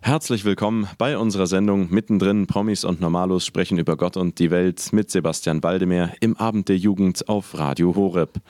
Herzlich willkommen bei unserer Sendung Mittendrin Promis und Normalos sprechen über Gott und die Welt mit Sebastian Waldemar im Abend der Jugend auf Radio Horeb.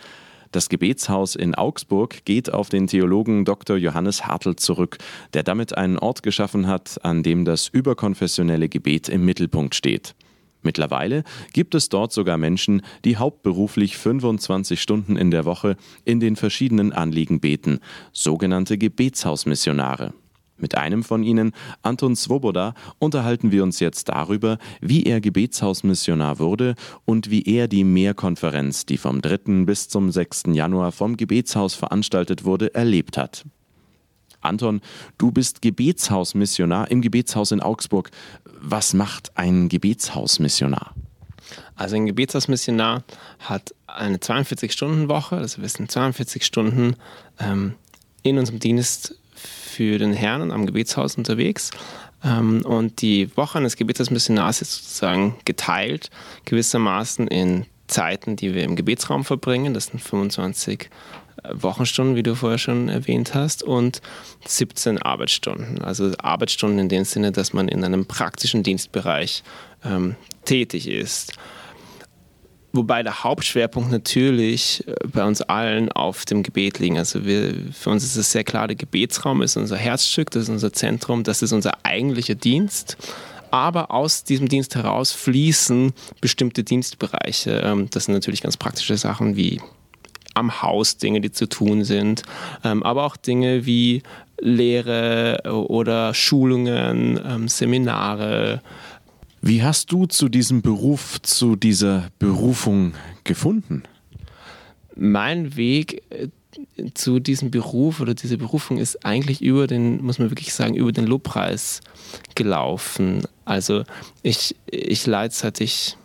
Das Gebetshaus in Augsburg geht auf den Theologen Dr. Johannes Hartl zurück, der damit einen Ort geschaffen hat, an dem das überkonfessionelle Gebet im Mittelpunkt steht. Mittlerweile gibt es dort sogar Menschen, die hauptberuflich 25 Stunden in der Woche in den verschiedenen Anliegen beten, sogenannte Gebetshausmissionare. Mit einem von ihnen, Anton Svoboda, unterhalten wir uns jetzt darüber, wie er Gebetshausmissionar wurde und wie er die Mehrkonferenz, die vom 3. bis zum 6. Januar vom Gebetshaus veranstaltet wurde, erlebt hat. Anton, du bist Gebetshausmissionar im Gebetshaus in Augsburg. Was macht ein Gebetshausmissionar? Also ein Gebetshausmissionar hat eine 42-Stunden-Woche, also wir sind 42 Stunden ähm, in unserem Dienst für den Herrn am Gebetshaus unterwegs. Ähm, und die Woche eines Gebetshausmissionars ist sozusagen geteilt, gewissermaßen in Zeiten, die wir im Gebetsraum verbringen. Das sind 25 äh, Wochenstunden, wie du vorher schon erwähnt hast, und 17 Arbeitsstunden. Also Arbeitsstunden in dem Sinne, dass man in einem praktischen Dienstbereich ähm, tätig ist. Wobei der Hauptschwerpunkt natürlich äh, bei uns allen auf dem Gebet liegt. Also wir, für uns ist es sehr klar, der Gebetsraum ist unser Herzstück, das ist unser Zentrum, das ist unser eigentlicher Dienst. Aber aus diesem Dienst heraus fließen bestimmte Dienstbereiche. Ähm, das sind natürlich ganz praktische Sachen wie am Haus Dinge, die zu tun sind, ähm, aber auch Dinge wie Lehre oder Schulungen, ähm, Seminare, wie hast du zu diesem Beruf, zu dieser Berufung gefunden? Mein Weg äh, zu diesem Beruf oder dieser Berufung ist eigentlich über den, muss man wirklich sagen, über den Lobpreis gelaufen. Also ich, ich leite seit ich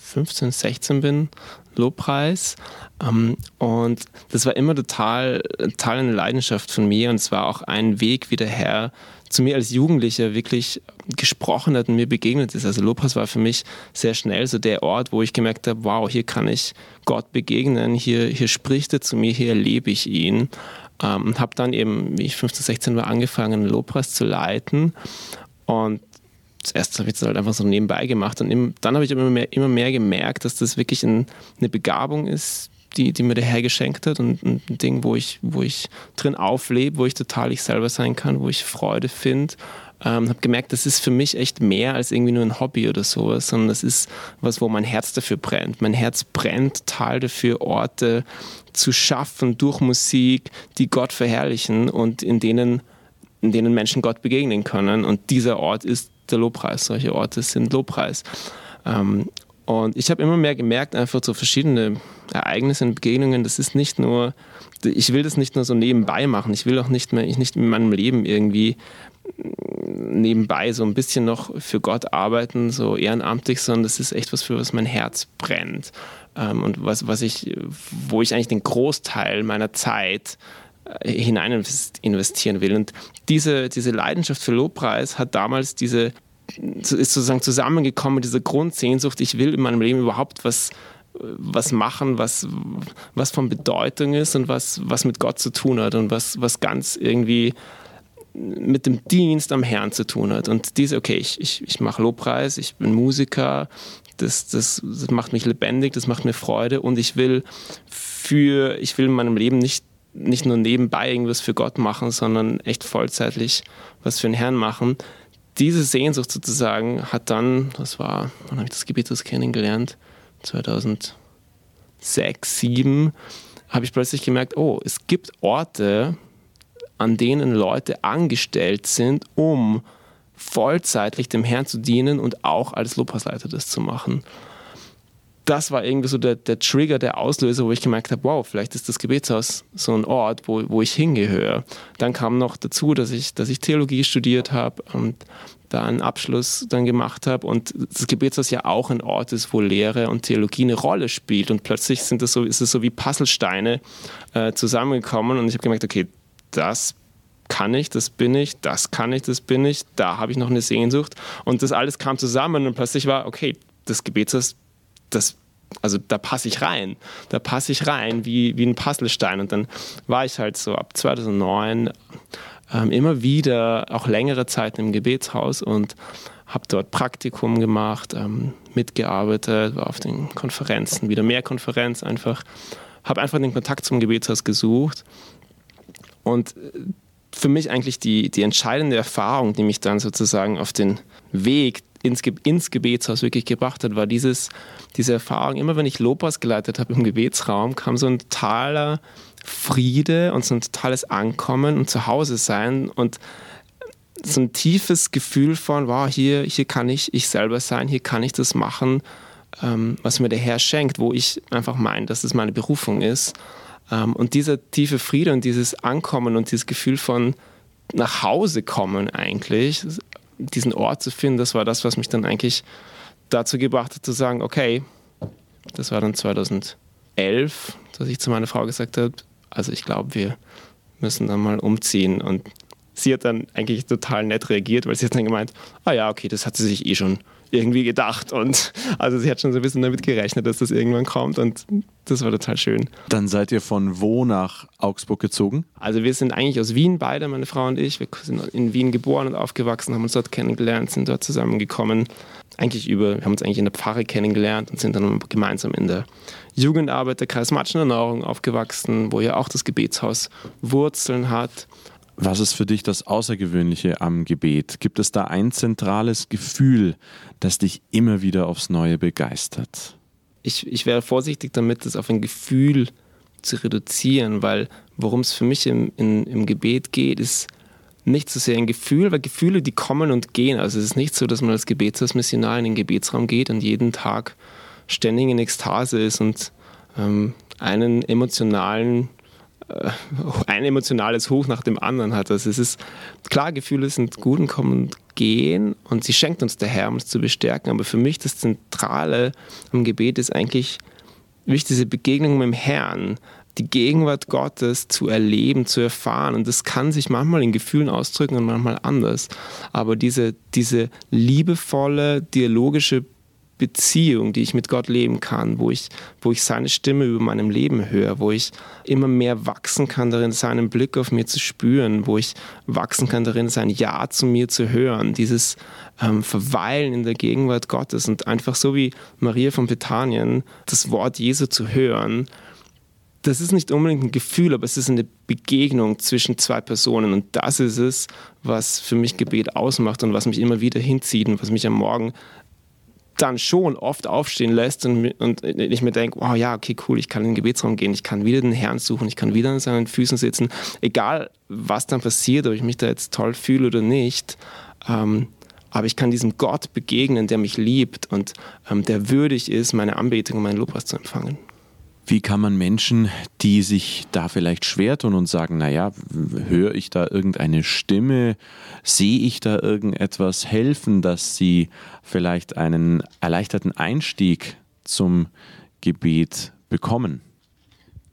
15, 16 bin Lobpreis. Ähm, und das war immer total, total eine Leidenschaft von mir und es war auch ein Weg, wie der Herr zu mir als Jugendlicher wirklich gesprochen hat und mir begegnet ist. Also Lobpreis war für mich sehr schnell so der Ort, wo ich gemerkt habe, wow, hier kann ich Gott begegnen, hier, hier spricht er zu mir, hier erlebe ich ihn. Ähm, und habe dann eben, wie ich 15, 16 war, angefangen, Lobpreis zu leiten. Und zuerst habe ich das halt einfach so nebenbei gemacht. Und dann habe ich immer mehr, immer mehr gemerkt, dass das wirklich ein, eine Begabung ist, die, die mir der Herr geschenkt hat und ein Ding, wo ich, wo ich drin auflebe, wo ich total ich selber sein kann, wo ich Freude finde. Ähm, habe gemerkt, das ist für mich echt mehr als irgendwie nur ein Hobby oder sowas, sondern das ist was, wo mein Herz dafür brennt. Mein Herz brennt total dafür, Orte zu schaffen durch Musik, die Gott verherrlichen und in denen, in denen Menschen Gott begegnen können. Und dieser Ort ist der Lobpreis. Solche Orte sind Lobpreis. Ähm, und ich habe immer mehr gemerkt, einfach so verschiedene Ereignisse und Begegnungen, das ist nicht nur, ich will das nicht nur so nebenbei machen, ich will auch nicht mehr, ich nicht in meinem Leben irgendwie nebenbei so ein bisschen noch für Gott arbeiten, so ehrenamtlich, sondern das ist echt was, für was mein Herz brennt. Ähm, und was, was ich, wo ich eigentlich den Großteil meiner Zeit äh, hinein investieren will. Und diese, diese Leidenschaft für Lobpreis hat damals diese ist sozusagen zusammengekommen mit dieser Grundsehnsucht, ich will in meinem Leben überhaupt was, was machen, was, was von Bedeutung ist und was, was mit Gott zu tun hat und was, was ganz irgendwie mit dem Dienst am Herrn zu tun hat. Und diese, okay, ich, ich, ich mache Lobpreis, ich bin Musiker, das, das, das macht mich lebendig, das macht mir Freude und ich will für, ich will in meinem Leben nicht, nicht nur nebenbei irgendwas für Gott machen, sondern echt vollzeitlich was für den Herrn machen diese Sehnsucht sozusagen hat dann, das war, wann habe ich das Gebetshaus kennengelernt? 2006, 2007, habe ich plötzlich gemerkt, oh, es gibt Orte, an denen Leute angestellt sind, um vollzeitlich dem Herrn zu dienen und auch als Lobpreisleiter das zu machen das war irgendwie so der, der Trigger, der Auslöser, wo ich gemerkt habe, wow, vielleicht ist das Gebetshaus so ein Ort, wo, wo ich hingehöre. Dann kam noch dazu, dass ich, dass ich Theologie studiert habe und da einen Abschluss dann gemacht habe und das Gebetshaus ja auch ein Ort ist, wo Lehre und Theologie eine Rolle spielt. Und plötzlich sind das so, ist es so wie Puzzlesteine äh, zusammengekommen. Und ich habe gemerkt, okay, das kann ich, das bin ich, das kann ich, das bin ich, da habe ich noch eine Sehnsucht. Und das alles kam zusammen und plötzlich war, okay, das Gebetshaus das also da passe ich rein. Da passe ich rein wie, wie ein Puzzlestein. Und dann war ich halt so ab 2009 ähm, immer wieder auch längere Zeit im Gebetshaus und habe dort Praktikum gemacht, ähm, mitgearbeitet, war auf den Konferenzen, wieder mehr Konferenz einfach, habe einfach den Kontakt zum Gebetshaus gesucht und äh, für mich eigentlich die, die entscheidende Erfahrung, die mich dann sozusagen auf den Weg ins, ins Gebetshaus wirklich gebracht hat, war dieses, diese Erfahrung, immer wenn ich Lobpreis geleitet habe im Gebetsraum, kam so ein totaler Friede und so ein totales Ankommen und Zuhause sein und so ein tiefes Gefühl von, wow, hier, hier kann ich ich selber sein, hier kann ich das machen, ähm, was mir der Herr schenkt, wo ich einfach meine, dass das meine Berufung ist. Ähm, und dieser tiefe Friede und dieses Ankommen und dieses Gefühl von nach Hause kommen eigentlich, diesen Ort zu finden, das war das, was mich dann eigentlich dazu gebracht hat zu sagen, okay, das war dann 2011, dass ich zu meiner Frau gesagt habe, also ich glaube, wir müssen dann mal umziehen. Und sie hat dann eigentlich total nett reagiert, weil sie hat dann gemeint, ah ja, okay, das hat sie sich eh schon irgendwie gedacht. Und also sie hat schon so ein bisschen damit gerechnet, dass das irgendwann kommt. Und das war total schön. Dann seid ihr von wo nach Augsburg gezogen? Also wir sind eigentlich aus Wien beide, meine Frau und ich. Wir sind in Wien geboren und aufgewachsen, haben uns dort kennengelernt, sind dort zusammengekommen. Eigentlich über, wir haben uns eigentlich in der Pfarre kennengelernt und sind dann gemeinsam in der Jugendarbeit der Kreis Matschen Nahrung aufgewachsen, wo ja auch das Gebetshaus Wurzeln hat. Was ist für dich das Außergewöhnliche am Gebet? Gibt es da ein zentrales Gefühl, das dich immer wieder aufs Neue begeistert? Ich, ich wäre vorsichtig damit, das auf ein Gefühl zu reduzieren, weil worum es für mich im, in, im Gebet geht, ist nicht so sehr ein Gefühl, weil Gefühle, die kommen und gehen. Also es ist nicht so, dass man als Gebetshausmissionar in den Gebetsraum geht und jeden Tag ständig in Ekstase ist und ähm, einen emotionalen ein emotionales Hoch nach dem anderen hat. Also es ist klar, Gefühle sind gut und kommen und gehen und sie schenkt uns der Herr, um uns zu bestärken. Aber für mich das Zentrale am Gebet ist eigentlich wirklich diese Begegnung mit dem Herrn, die Gegenwart Gottes zu erleben, zu erfahren. Und das kann sich manchmal in Gefühlen ausdrücken und manchmal anders. Aber diese, diese liebevolle, dialogische Beziehung, die ich mit Gott leben kann, wo ich, wo ich seine Stimme über meinem Leben höre, wo ich immer mehr wachsen kann darin, seinen Blick auf mir zu spüren, wo ich wachsen kann darin, sein Ja zu mir zu hören, dieses ähm, Verweilen in der Gegenwart Gottes und einfach so wie Maria von Bethanien das Wort Jesu zu hören, das ist nicht unbedingt ein Gefühl, aber es ist eine Begegnung zwischen zwei Personen. Und das ist es, was für mich Gebet ausmacht und was mich immer wieder hinzieht und was mich am Morgen dann schon oft aufstehen lässt und, und ich mir denke, wow, ja, okay, cool, ich kann in den Gebetsraum gehen, ich kann wieder den Herrn suchen, ich kann wieder an seinen Füßen sitzen, egal was dann passiert, ob ich mich da jetzt toll fühle oder nicht, ähm, aber ich kann diesem Gott begegnen, der mich liebt und ähm, der würdig ist, meine Anbetung und meinen Lobpreis zu empfangen. Wie kann man Menschen, die sich da vielleicht schwer tun und sagen, naja, höre ich da irgendeine Stimme, sehe ich da irgendetwas helfen, dass sie vielleicht einen erleichterten Einstieg zum Gebet bekommen?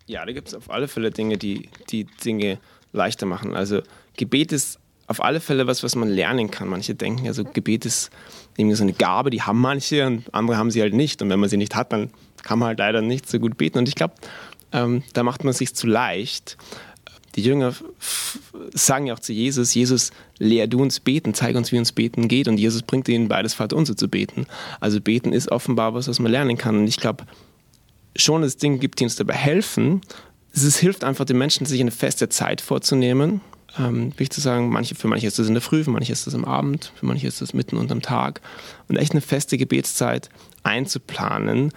Ja, da gibt es auf alle Fälle Dinge, die die Dinge leichter machen. Also Gebet ist auf alle Fälle was, was man lernen kann. Manche denken, also Gebet ist irgendwie so eine Gabe, die haben manche und andere haben sie halt nicht. Und wenn man sie nicht hat, dann kann man halt leider nicht so gut beten. Und ich glaube, ähm, da macht man sich zu leicht. Die Jünger sagen ja auch zu Jesus, Jesus, lehr du uns beten, zeig uns, wie uns beten geht. Und Jesus bringt ihnen beides Vaterunser zu beten. Also beten ist offenbar was, was man lernen kann. Und ich glaube, schon es Dinge gibt, die uns dabei helfen. Es hilft einfach den Menschen, sich eine feste Zeit vorzunehmen. Ähm, wichtig zu sagen, manche, für manche ist das in der Früh, für manche ist das am Abend, für manche ist das mitten unterm Tag. Und echt eine feste Gebetszeit einzuplanen,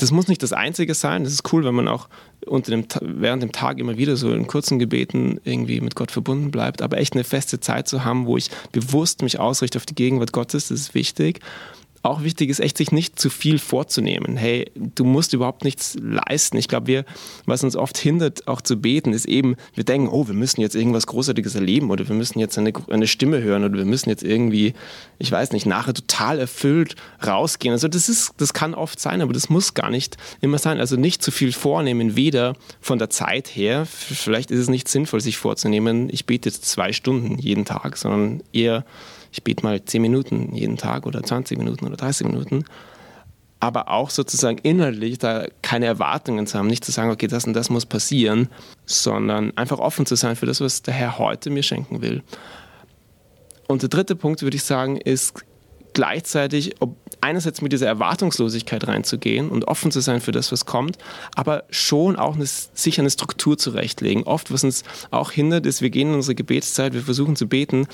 das muss nicht das Einzige sein. Das ist cool, wenn man auch unter dem, während dem Tag immer wieder so in kurzen Gebeten irgendwie mit Gott verbunden bleibt. Aber echt eine feste Zeit zu haben, wo ich bewusst mich ausrichte auf die Gegenwart Gottes, das ist wichtig auch wichtig ist, echt sich nicht zu viel vorzunehmen. Hey, du musst überhaupt nichts leisten. Ich glaube, wir, was uns oft hindert, auch zu beten, ist eben, wir denken, oh, wir müssen jetzt irgendwas Großartiges erleben oder wir müssen jetzt eine, eine Stimme hören oder wir müssen jetzt irgendwie, ich weiß nicht, nachher total erfüllt rausgehen. Also das ist, das kann oft sein, aber das muss gar nicht immer sein. Also nicht zu viel vornehmen, weder von der Zeit her, vielleicht ist es nicht sinnvoll, sich vorzunehmen, ich bete jetzt zwei Stunden jeden Tag, sondern eher ich bete mal 10 Minuten jeden Tag oder 20 Minuten oder 30 Minuten. aber auch sozusagen inhaltlich da keine Erwartungen zu haben, nicht zu sagen, okay, das und das muss passieren, sondern einfach offen zu sein für das, was der Herr heute mir schenken will. Und der dritte Punkt, würde ich sagen, ist gleichzeitig, einerseits mit dieser Erwartungslosigkeit reinzugehen und offen zu sein für das, was kommt, aber schon auch eine, sich eine Struktur zurechtlegen. Oft, was uns auch hindert, ist, wir gehen in unsere Gebetszeit, wir versuchen zu beten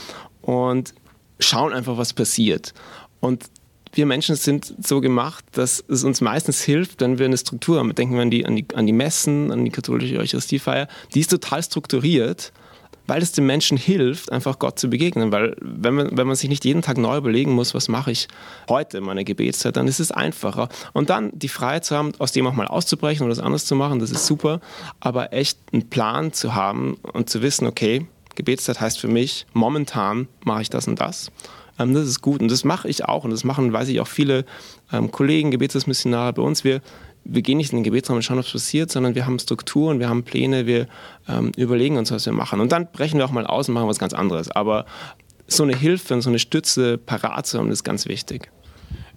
und schauen einfach, was passiert. Und wir Menschen sind so gemacht, dass es uns meistens hilft, wenn wir eine Struktur haben. Denken wir an die, an die, an die Messen, an die katholische Eucharistiefeier. Die ist total strukturiert weil es den Menschen hilft, einfach Gott zu begegnen. Weil wenn man, wenn man sich nicht jeden Tag neu überlegen muss, was mache ich heute in meiner Gebetszeit, dann ist es einfacher. Und dann die Freiheit zu haben, aus dem auch mal auszubrechen oder was anderes zu machen, das ist super. Aber echt einen Plan zu haben und zu wissen, okay, Gebetszeit heißt für mich, momentan mache ich das und das. Ähm, das ist gut und das mache ich auch und das machen, weiß ich, auch viele ähm, Kollegen, Gebetsmissionare bei uns. Wir wir gehen nicht in den Gebetsraum und schauen, was passiert, sondern wir haben Strukturen, wir haben Pläne, wir ähm, überlegen uns, was wir machen. Und dann brechen wir auch mal aus und machen was ganz anderes. Aber so eine Hilfe und so eine Stütze parat zu haben, ist ganz wichtig.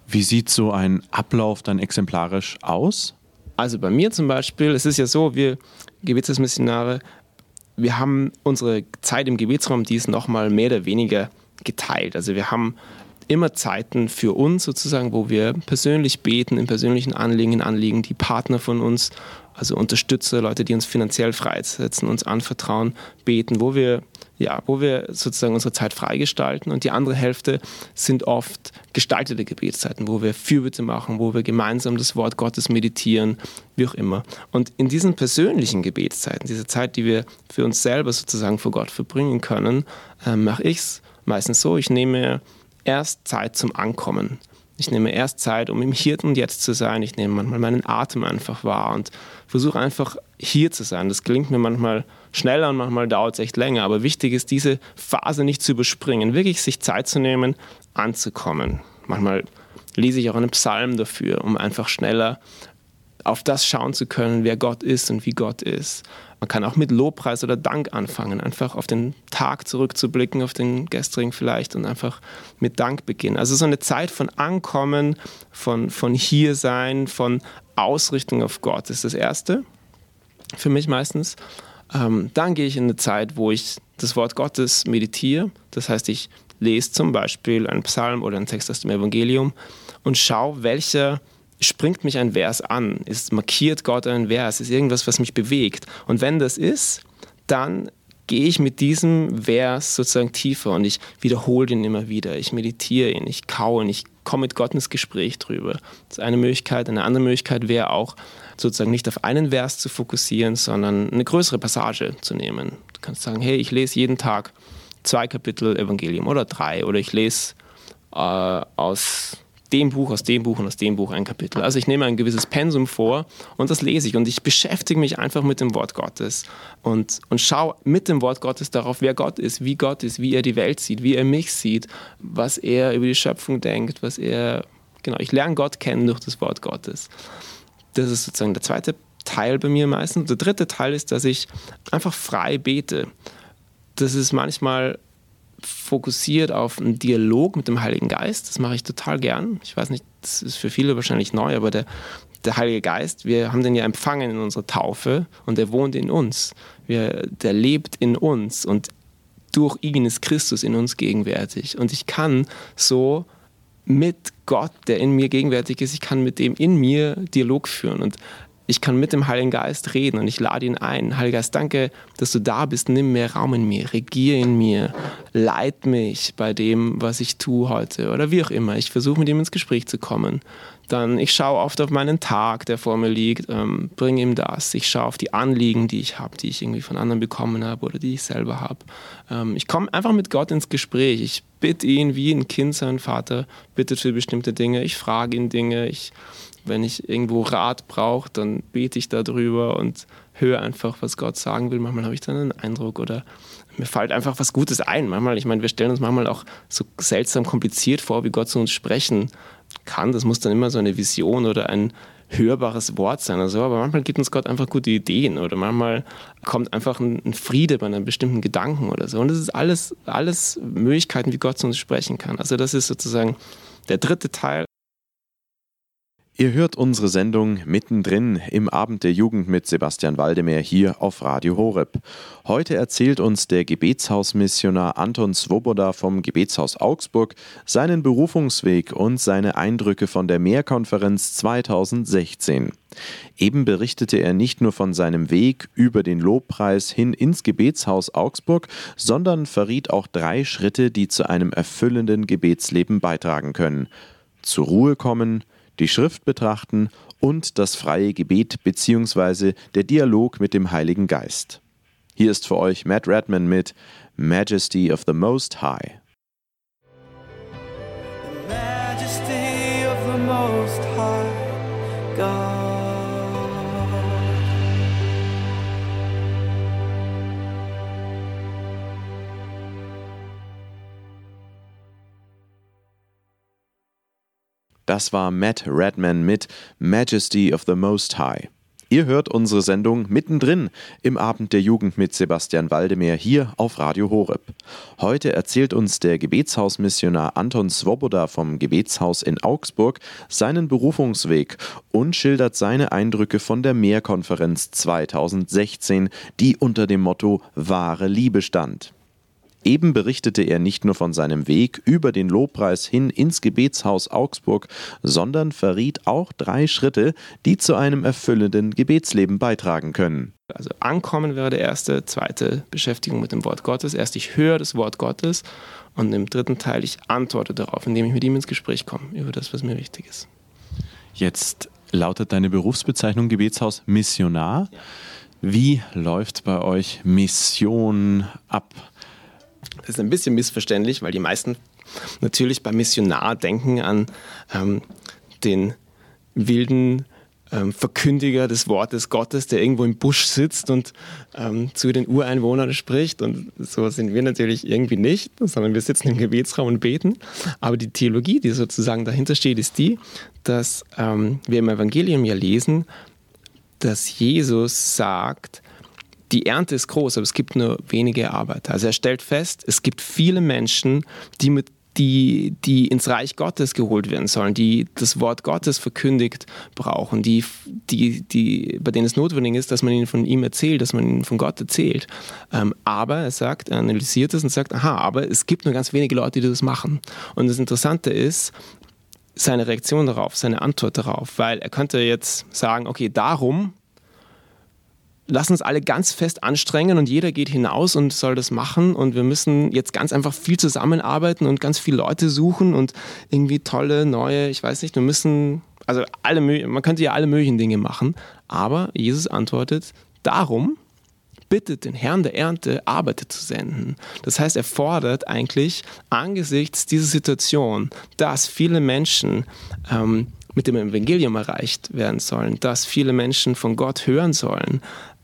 Wie sieht so ein Ablauf dann exemplarisch aus? Also bei mir zum Beispiel, es ist ja so, wir Gebetsmissionare, wir haben unsere Zeit im Gebetsraum, die ist nochmal mehr oder weniger geteilt. Also wir haben immer Zeiten für uns sozusagen, wo wir persönlich beten, in persönlichen Anliegen, in Anliegen, die Partner von uns, also Unterstützer, Leute, die uns finanziell freisetzen, uns anvertrauen, beten, wo wir ja, wo wir sozusagen unsere Zeit freigestalten und die andere Hälfte sind oft gestaltete Gebetszeiten, wo wir Fürbitte machen, wo wir gemeinsam das Wort Gottes meditieren, wie auch immer. Und in diesen persönlichen Gebetszeiten, diese Zeit, die wir für uns selber sozusagen vor Gott verbringen können, äh, mache ich es meistens so, ich nehme erst Zeit zum Ankommen. Ich nehme erst Zeit, um im Hier und Jetzt zu sein. Ich nehme manchmal meinen Atem einfach wahr und versuche einfach hier zu sein. Das gelingt mir manchmal schneller und manchmal dauert es echt länger. Aber wichtig ist, diese Phase nicht zu überspringen, wirklich sich Zeit zu nehmen, anzukommen. Manchmal lese ich auch einen Psalm dafür, um einfach schneller auf das schauen zu können, wer Gott ist und wie Gott ist. Man kann auch mit Lobpreis oder Dank anfangen, einfach auf den Tag zurückzublicken, auf den gestrigen vielleicht und einfach mit Dank beginnen. Also so eine Zeit von Ankommen, von, von hier sein, von Ausrichtung auf Gott ist das Erste für mich meistens. Ähm, dann gehe ich in eine Zeit, wo ich das Wort Gottes meditiere. Das heißt, ich lese zum Beispiel einen Psalm oder einen Text aus dem Evangelium und schaue, welcher springt mich ein Vers an? Ist markiert Gott ein Vers? Ist irgendwas, was mich bewegt? Und wenn das ist, dann gehe ich mit diesem Vers sozusagen tiefer und ich wiederhole ihn immer wieder. Ich meditiere ihn, ich kaue ihn, ich komme mit Gott ins Gespräch drüber. Das ist eine Möglichkeit. Eine andere Möglichkeit wäre auch, sozusagen nicht auf einen Vers zu fokussieren, sondern eine größere Passage zu nehmen. Du kannst sagen, hey, ich lese jeden Tag zwei Kapitel Evangelium oder drei oder ich lese äh, aus dem Buch, aus dem Buch und aus dem Buch ein Kapitel. Also ich nehme ein gewisses Pensum vor und das lese ich und ich beschäftige mich einfach mit dem Wort Gottes und, und schaue mit dem Wort Gottes darauf, wer Gott ist, wie Gott ist, wie er die Welt sieht, wie er mich sieht, was er über die Schöpfung denkt, was er, genau, ich lerne Gott kennen durch das Wort Gottes. Das ist sozusagen der zweite Teil bei mir meistens. Der dritte Teil ist, dass ich einfach frei bete. Das ist manchmal fokussiert auf einen Dialog mit dem Heiligen Geist. Das mache ich total gern. Ich weiß nicht, das ist für viele wahrscheinlich neu, aber der, der Heilige Geist, wir haben den ja empfangen in unserer Taufe und er wohnt in uns. Wir, der lebt in uns und durch ihn ist Christus in uns gegenwärtig. Und ich kann so mit Gott, der in mir gegenwärtig ist, ich kann mit dem in mir Dialog führen. Und ich kann mit dem Heiligen Geist reden und ich lade ihn ein. Heiliger Geist, danke, dass du da bist. Nimm mehr Raum in mir, regier in mir, leit mich bei dem, was ich tue heute oder wie auch immer. Ich versuche mit ihm ins Gespräch zu kommen. Dann, ich schaue oft auf meinen Tag, der vor mir liegt, ähm, bringe ihm das. Ich schaue auf die Anliegen, die ich habe, die ich irgendwie von anderen bekommen habe oder die ich selber habe. Ähm, ich komme einfach mit Gott ins Gespräch. Ich bitte ihn, wie ein Kind sein Vater bittet für bestimmte Dinge. Ich frage ihn Dinge. Ich wenn ich irgendwo Rat brauche, dann bete ich darüber und höre einfach, was Gott sagen will. Manchmal habe ich dann einen Eindruck oder mir fällt einfach was Gutes ein. Manchmal, ich meine, wir stellen uns manchmal auch so seltsam kompliziert vor, wie Gott zu uns sprechen kann. Das muss dann immer so eine Vision oder ein hörbares Wort sein oder so, aber manchmal gibt uns Gott einfach gute Ideen oder manchmal kommt einfach ein, Friede bei einem bestimmten Gedanken oder so. Und das ist alles, alles Möglichkeiten, wie Gott zu uns sprechen kann. Also das ist sozusagen der dritte Teil Ihr hört unsere Sendung mittendrin im Abend der Jugend mit Sebastian Waldemar hier auf Radio Horeb. Heute erzählt uns der Gebetshausmissionar Anton Svoboda vom Gebetshaus Augsburg seinen Berufungsweg und seine Eindrücke von der Mehrkonferenz 2016. Eben berichtete er nicht nur von seinem Weg über den Lobpreis hin ins Gebetshaus Augsburg, sondern verriet auch drei Schritte, die zu einem erfüllenden Gebetsleben beitragen können. Zur Ruhe kommen, die Schrift betrachten und das freie Gebet bzw. der Dialog mit dem Heiligen Geist. Hier ist für euch Matt Redman mit Majesty of the Most High. Das war Matt Redman mit Majesty of the Most High. Ihr hört unsere Sendung mittendrin im Abend der Jugend mit Sebastian Waldemar hier auf Radio Horeb. Heute erzählt uns der Gebetshausmissionar Anton Svoboda vom Gebetshaus in Augsburg seinen Berufungsweg und schildert seine Eindrücke von der Mehrkonferenz 2016, die unter dem Motto Wahre Liebe stand. Eben berichtete er nicht nur von seinem Weg über den Lobpreis hin ins Gebetshaus Augsburg, sondern verriet auch drei Schritte, die zu einem erfüllenden Gebetsleben beitragen können. Also ankommen wäre der erste, zweite Beschäftigung mit dem Wort Gottes. Erst ich höre das Wort Gottes und im dritten Teil ich antworte darauf, indem ich mit ihm ins Gespräch komme über das, was mir wichtig ist. Jetzt lautet deine Berufsbezeichnung Gebetshaus Missionar. Wie läuft bei euch Mission ab? Das ist ein bisschen missverständlich, weil die meisten natürlich beim Missionar denken an ähm, den wilden ähm, Verkündiger des Wortes Gottes, der irgendwo im Busch sitzt und ähm, zu den Ureinwohnern spricht. Und so sind wir natürlich irgendwie nicht, sondern wir sitzen im Gebetsraum und beten. Aber die Theologie, die sozusagen dahinter steht, ist die, dass ähm, wir im Evangelium ja lesen, dass Jesus sagt, die Ernte ist groß, aber es gibt nur wenige Arbeiter. Also er stellt fest, es gibt viele Menschen, die mit die, die ins Reich Gottes geholt werden sollen, die das Wort Gottes verkündigt brauchen, die, die, die, bei denen es notwendig ist, dass man ihnen von ihm erzählt, dass man ihnen von Gott erzählt. Ähm, aber er sagt, er analysiert es und sagt, aha, aber es gibt nur ganz wenige Leute, die das machen. Und das Interessante ist, seine Reaktion darauf, seine Antwort darauf, weil er könnte jetzt sagen, okay, darum lass uns alle ganz fest anstrengen und jeder geht hinaus und soll das machen und wir müssen jetzt ganz einfach viel zusammenarbeiten und ganz viele Leute suchen und irgendwie tolle, neue, ich weiß nicht, wir müssen, also alle, man könnte ja alle möglichen Dinge machen, aber Jesus antwortet, darum bittet den Herrn der Ernte, Arbeiter zu senden. Das heißt, er fordert eigentlich angesichts dieser Situation, dass viele Menschen ähm, mit dem Evangelium erreicht werden sollen, dass viele Menschen von Gott hören sollen,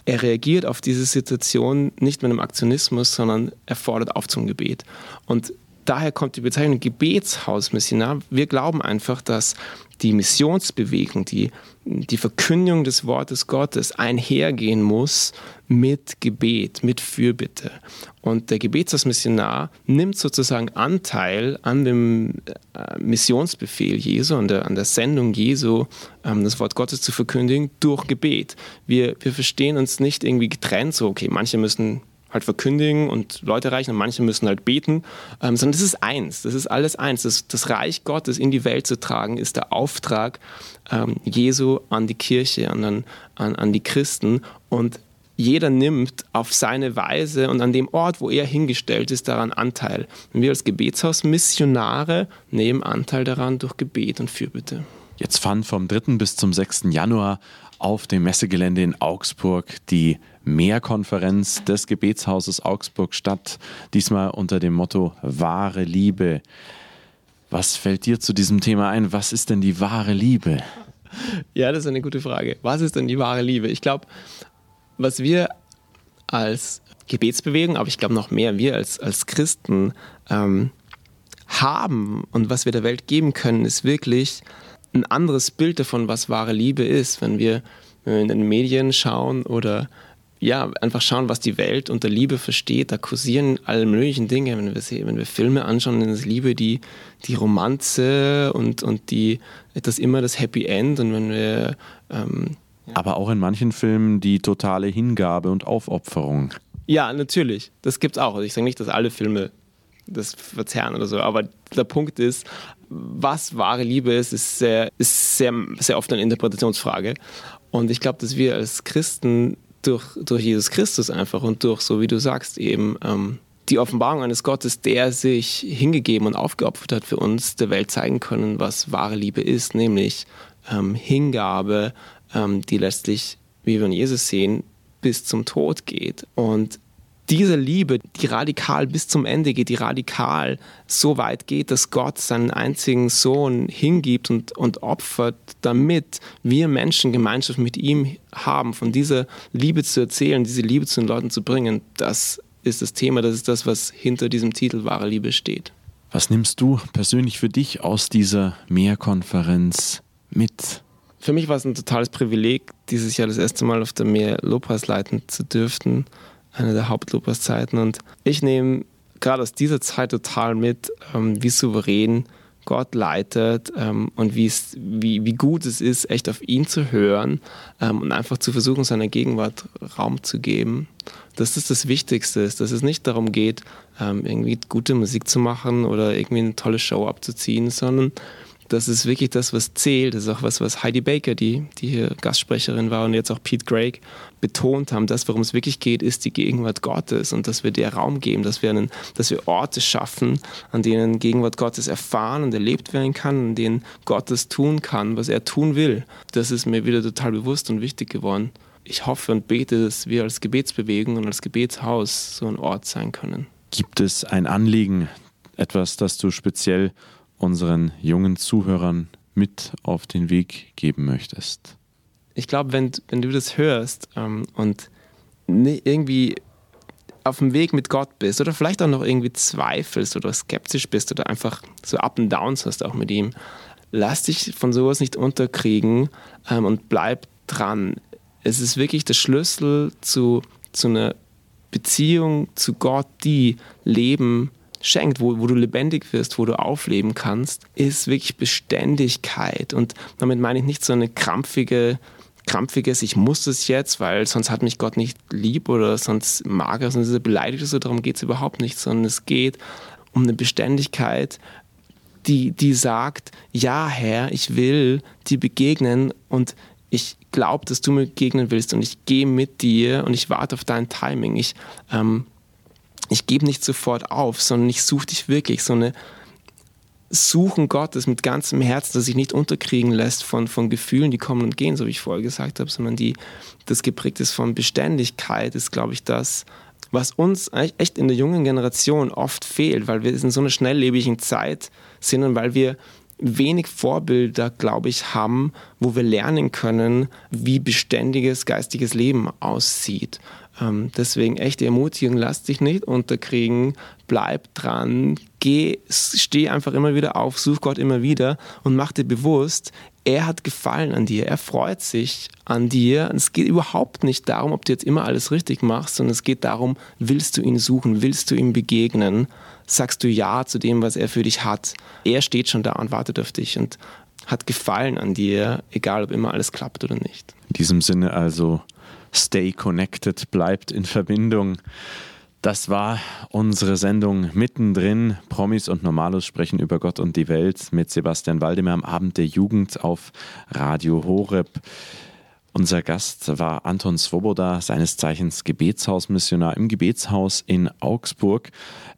er reagiert auf diese Situation nicht mit einem Aktionismus, sondern er fordert auf zum Gebet. Und daher kommt die Bezeichnung Gebetshausmissionar. Wir glauben einfach, dass die Missionsbewegung, die, die Verkündigung des Wortes Gottes einhergehen muss mit Gebet, mit Fürbitte. Und der Gebetshausmissionar nimmt sozusagen Anteil an dem äh, Missionsbefehl Jesu, an der, an der Sendung Jesu, ähm, das Wort Gottes zu verkündigen, durch Gebet. Wir, wir verstehen uns nicht irgendwie getrennt, so, okay, manche müssen halt verkündigen und Leute erreichen und manche müssen halt beten, ähm, sondern das ist eins, das ist alles eins. Das, das, Reich Gottes in die Welt zu tragen, ist der Auftrag ähm, Jesu an die Kirche, an, an, an die Christen und jeder nimmt auf seine Weise und an dem Ort, wo er hingestellt ist, daran Anteil. Und wir als Gebetshaus Missionare nehmen Anteil daran durch Gebet und Fürbitte. Jetzt fand vom 3. bis zum 6. Januar auf dem Messegelände in Augsburg die Mehrkonferenz des Gebetshauses Augsburg statt, diesmal unter dem Motto Wahre Liebe. Was fällt dir zu diesem Thema ein? Was ist denn die wahre Liebe? Ja, das ist eine gute Frage. Was ist denn die wahre Liebe? Ich glaube, was wir als Gebetsbewegung, aber ich glaube noch mehr wir als, als Christen ähm, haben und was wir der Welt geben können, ist wirklich ein anderes Bild davon, was wahre Liebe ist. Wenn wir, wenn wir in den Medien schauen oder ja, einfach schauen, was die Welt unter Liebe versteht. Da kursieren alle möglichen Dinge, wenn wir, sehen, wenn wir Filme anschauen, dann ist Liebe die, die Romanze und, und die, das immer das Happy End. Und wenn wir. Ähm, Aber auch in manchen Filmen die totale Hingabe und Aufopferung. Ja, natürlich. Das gibt es auch. Also ich sage nicht, dass alle Filme das verzerren oder so, aber der Punkt ist, was wahre Liebe ist, ist sehr, ist sehr, sehr oft eine Interpretationsfrage. Und ich glaube, dass wir als Christen durch, durch Jesus Christus einfach und durch, so wie du sagst, eben ähm, die Offenbarung eines Gottes, der sich hingegeben und aufgeopfert hat für uns, der Welt zeigen können, was wahre Liebe ist, nämlich ähm, Hingabe, ähm, die letztlich, wie wir in Jesus sehen, bis zum Tod geht. Und diese Liebe, die radikal bis zum Ende geht, die radikal so weit geht, dass Gott seinen einzigen Sohn hingibt und, und opfert, damit wir Menschen Gemeinschaft mit ihm haben, von dieser Liebe zu erzählen, diese Liebe zu den Leuten zu bringen, das ist das Thema, das ist das, was hinter diesem Titel wahre Liebe steht. Was nimmst du persönlich für dich aus dieser Mehrkonferenz mit? Für mich war es ein totales Privileg, dieses Jahr das erste Mal auf der Meer Lobpreis leiten zu dürfen eine der Hauptlobpreiszeiten. Und ich nehme gerade aus dieser Zeit total mit, ähm, wie souverän Gott leitet ähm, und wie, wie gut es ist, echt auf ihn zu hören ähm, und einfach zu versuchen, seiner Gegenwart Raum zu geben. Dass das das Wichtigste ist, dass es nicht darum geht, ähm, irgendwie gute Musik zu machen oder irgendwie eine tolle Show abzuziehen, sondern das ist wirklich das, was zählt. Das ist auch was, was Heidi Baker, die, die hier Gastsprecherin war und jetzt auch Pete Craig betont haben. Das, worum es wirklich geht, ist die Gegenwart Gottes und dass wir der Raum geben, dass wir, einen, dass wir Orte schaffen, an denen Gegenwart Gottes erfahren und erlebt werden kann, an denen Gott das tun kann, was er tun will. Das ist mir wieder total bewusst und wichtig geworden. Ich hoffe und bete, dass wir als Gebetsbewegung und als Gebetshaus so ein Ort sein können. Gibt es ein Anliegen, etwas, das du speziell unseren jungen Zuhörern mit auf den Weg geben möchtest? Ich glaube, wenn, wenn du das hörst ähm, und irgendwie auf dem Weg mit Gott bist oder vielleicht auch noch irgendwie zweifelst oder skeptisch bist oder einfach so Up and Downs hast auch mit ihm, lass dich von sowas nicht unterkriegen ähm, und bleib dran. Es ist wirklich der Schlüssel zu, zu einer Beziehung zu Gott, die Leben schenkt, wo, wo du lebendig wirst, wo du aufleben kannst, ist wirklich Beständigkeit. Und damit meine ich nicht so eine krampfige, krampfiges, ich muss es jetzt, weil sonst hat mich Gott nicht lieb oder sonst mag er, sonst ist er beleidigt oder so, darum geht es überhaupt nicht, sondern es geht um eine Beständigkeit, die, die sagt, ja Herr, ich will dir begegnen und ich glaube, dass du mir begegnen willst und ich gehe mit dir und ich warte auf dein Timing. Ich ähm, ich gebe nicht sofort auf, sondern ich suche dich wirklich. So eine Suchen Gottes mit ganzem Herzen, das sich nicht unterkriegen lässt von, von Gefühlen, die kommen und gehen, so wie ich vorher gesagt habe, sondern die, das geprägt ist von Beständigkeit, ist, glaube ich, das, was uns echt in der jungen Generation oft fehlt, weil wir in so einer schnelllebigen Zeit sind und weil wir wenig Vorbilder, glaube ich, haben, wo wir lernen können, wie beständiges geistiges Leben aussieht. Ähm, deswegen echte Ermutigung, lass dich nicht unterkriegen, bleib dran, geh, steh einfach immer wieder auf, such Gott immer wieder und mach dir bewusst, er hat Gefallen an dir, er freut sich an dir. es geht überhaupt nicht darum, ob du jetzt immer alles richtig machst, sondern es geht darum, willst du ihn suchen, willst du ihm begegnen, sagst du Ja zu dem, was er für dich hat. Er steht schon da und wartet auf dich und hat Gefallen an dir, egal ob immer alles klappt oder nicht. In diesem Sinne also Stay Connected, bleibt in Verbindung. Das war unsere Sendung mittendrin. Promis und Normalos sprechen über Gott und die Welt mit Sebastian Waldemar am Abend der Jugend auf Radio Horeb. Unser Gast war Anton Svoboda, seines Zeichens Gebetshausmissionar im Gebetshaus in Augsburg.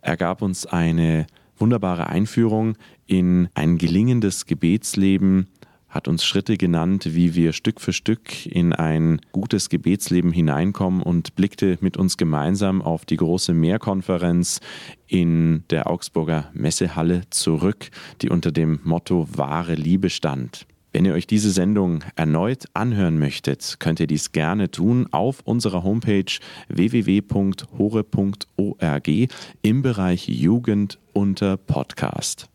Er gab uns eine wunderbare Einführung in ein gelingendes Gebetsleben, hat uns Schritte genannt, wie wir Stück für Stück in ein gutes Gebetsleben hineinkommen und blickte mit uns gemeinsam auf die große Mehrkonferenz in der Augsburger Messehalle zurück, die unter dem Motto wahre Liebe stand. Wenn ihr euch diese Sendung erneut anhören möchtet, könnt ihr dies gerne tun auf unserer Homepage www.hore.org im Bereich Jugend unter Podcast.